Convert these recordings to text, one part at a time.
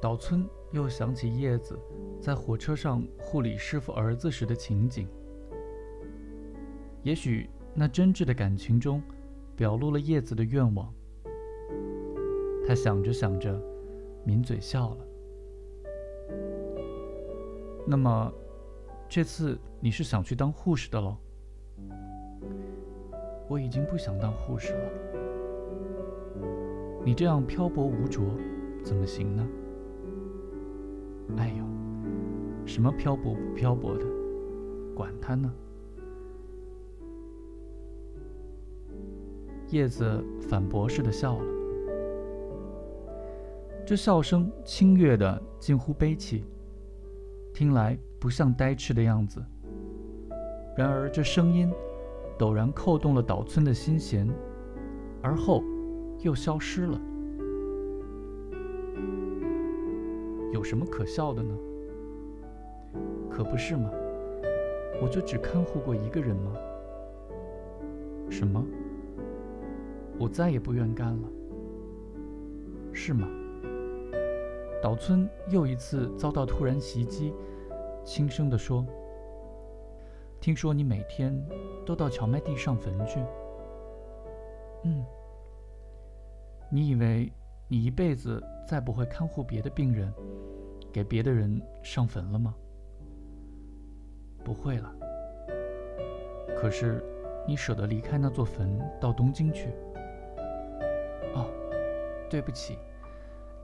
岛村又想起叶子在火车上护理师傅儿子时的情景。也许那真挚的感情中，表露了叶子的愿望。他想着想着，抿嘴笑了。那么，这次你是想去当护士的喽？我已经不想当护士了。你这样漂泊无着，怎么行呢？哎呦，什么漂泊不漂泊的，管他呢！叶子反驳似的笑了，这笑声清越的近乎悲戚，听来不像呆痴的样子。然而这声音陡然扣动了岛村的心弦，而后。又消失了，有什么可笑的呢？可不是吗？我就只看护过一个人吗？什么？我再也不愿干了，是吗？岛村又一次遭到突然袭击，轻声地说：“听说你每天都到荞麦地上坟去。”嗯。你以为你一辈子再不会看护别的病人，给别的人上坟了吗？不会了。可是，你舍得离开那座坟到东京去？哦，对不起，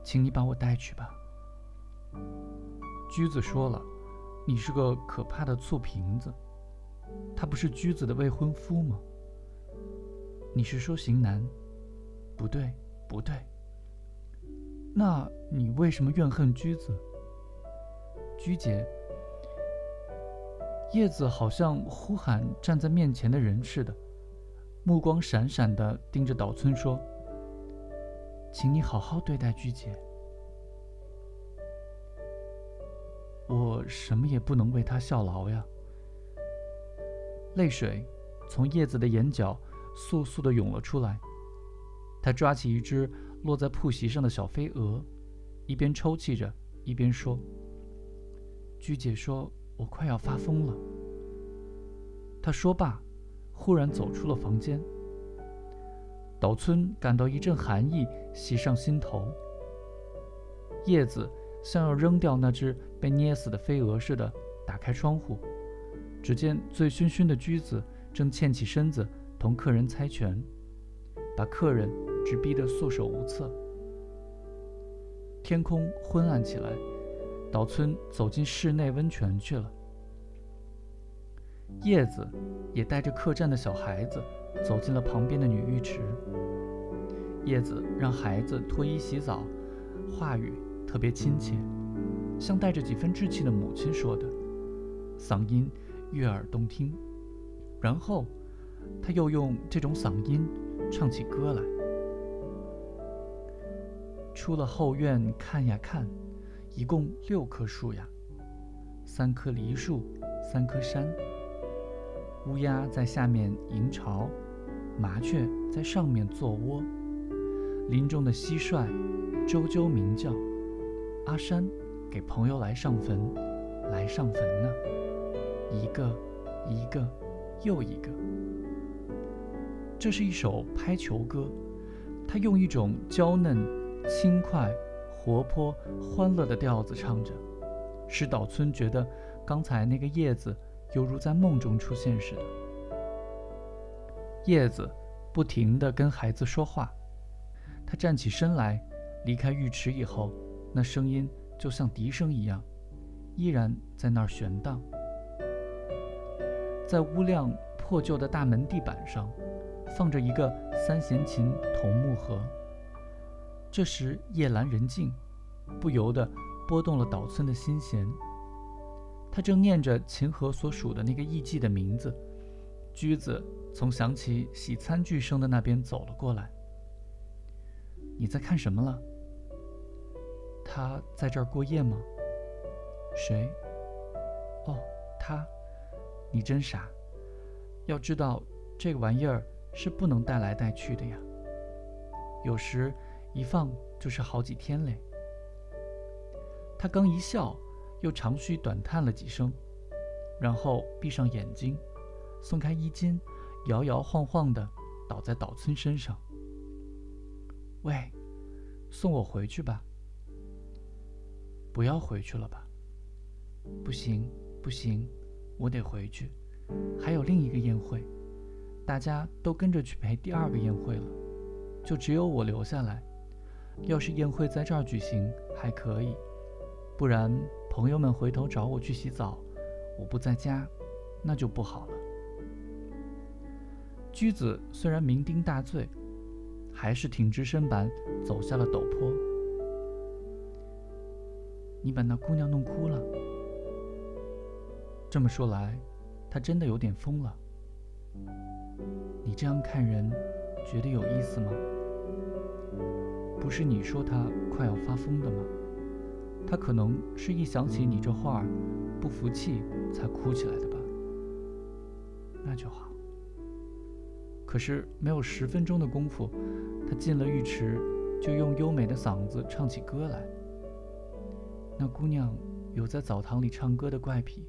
请你把我带去吧。驹子说了，你是个可怕的醋瓶子。他不是驹子的未婚夫吗？你是说型男？不对。不对，那你为什么怨恨驹子？驹姐，叶子好像呼喊站在面前的人似的，目光闪闪的盯着岛村说：“请你好好对待驹姐，我什么也不能为她效劳呀。”泪水从叶子的眼角簌簌的涌了出来。他抓起一只落在铺席上的小飞蛾，一边抽泣着，一边说：“鞠姐说，我快要发疯了。”他说罢，忽然走出了房间。岛村感到一阵寒意袭上心头。叶子像要扔掉那只被捏死的飞蛾似的，打开窗户，只见醉醺醺的驹子正欠起身子同客人猜拳，把客人。直逼得束手无策。天空昏暗起来，岛村走进室内温泉去了。叶子也带着客栈的小孩子走进了旁边的女浴池。叶子让孩子脱衣洗澡，话语特别亲切，像带着几分稚气的母亲说的，嗓音悦耳动听。然后，他又用这种嗓音唱起歌来。出了后院看呀看，一共六棵树呀，三棵梨树，三棵山。乌鸦在下面迎巢，麻雀在上面做窝。林中的蟋蟀啾啾鸣叫。阿山给朋友来上坟，来上坟呢，一个一个又一个。这是一首拍球歌，它用一种娇嫩。轻快、活泼、欢乐的调子唱着，使岛村觉得刚才那个叶子犹如在梦中出现似的。叶子不停地跟孩子说话，他站起身来，离开浴池以后，那声音就像笛声一样，依然在那儿悬荡。在屋亮破旧的大门地板上，放着一个三弦琴桐木盒。这时夜阑人静，不由得拨动了岛村的心弦。他正念着琴盒所属的那个艺妓的名字，驹子从响起洗餐具声的那边走了过来。你在看什么了？他在这儿过夜吗？谁？哦，他。你真傻。要知道，这个玩意儿是不能带来带去的呀。有时。一放就是好几天嘞。他刚一笑，又长吁短叹了几声，然后闭上眼睛，松开衣襟，摇摇晃晃地倒在岛村身上。喂，送我回去吧。不要回去了吧？不行，不行，我得回去，还有另一个宴会，大家都跟着去陪第二个宴会了，就只有我留下来。要是宴会在这儿举行还可以，不然朋友们回头找我去洗澡，我不在家，那就不好了。驹子虽然酩酊大醉，还是挺直身板走下了陡坡。你把那姑娘弄哭了。这么说来，她真的有点疯了。你这样看人，觉得有意思吗？不是你说他快要发疯的吗？他可能是一想起你这话，不服气才哭起来的吧。那就好。可是没有十分钟的功夫，他进了浴池，就用优美的嗓子唱起歌来。那姑娘有在澡堂里唱歌的怪癖。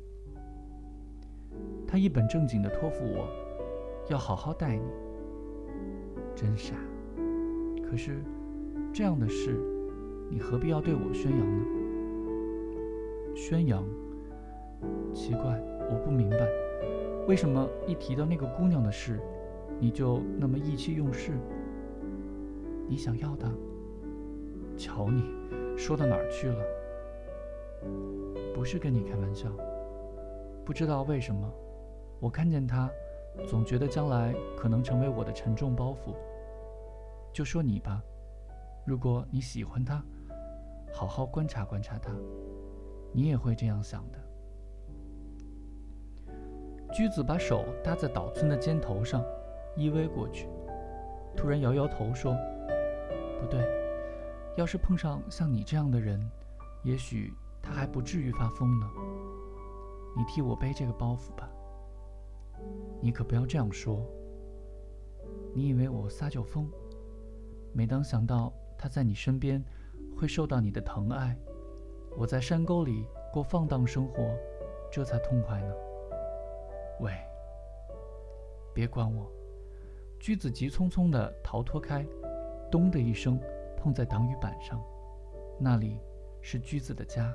他一本正经地托付我，要好好待你。真傻。可是。这样的事，你何必要对我宣扬呢？宣扬？奇怪，我不明白，为什么一提到那个姑娘的事，你就那么意气用事？你想要她？瞧你，说到哪儿去了？不是跟你开玩笑。不知道为什么，我看见她，总觉得将来可能成为我的沉重包袱。就说你吧。如果你喜欢他，好好观察观察他，你也会这样想的。驹子把手搭在岛村的肩头上，依偎过去，突然摇摇头说：“不对，要是碰上像你这样的人，也许他还不至于发疯呢。你替我背这个包袱吧。你可不要这样说。你以为我撒酒疯？每当想到……”他在你身边，会受到你的疼爱。我在山沟里过放荡生活，这才痛快呢。喂，别管我！驹子急匆匆地逃脱开，咚的一声碰在挡雨板上，那里是驹子的家。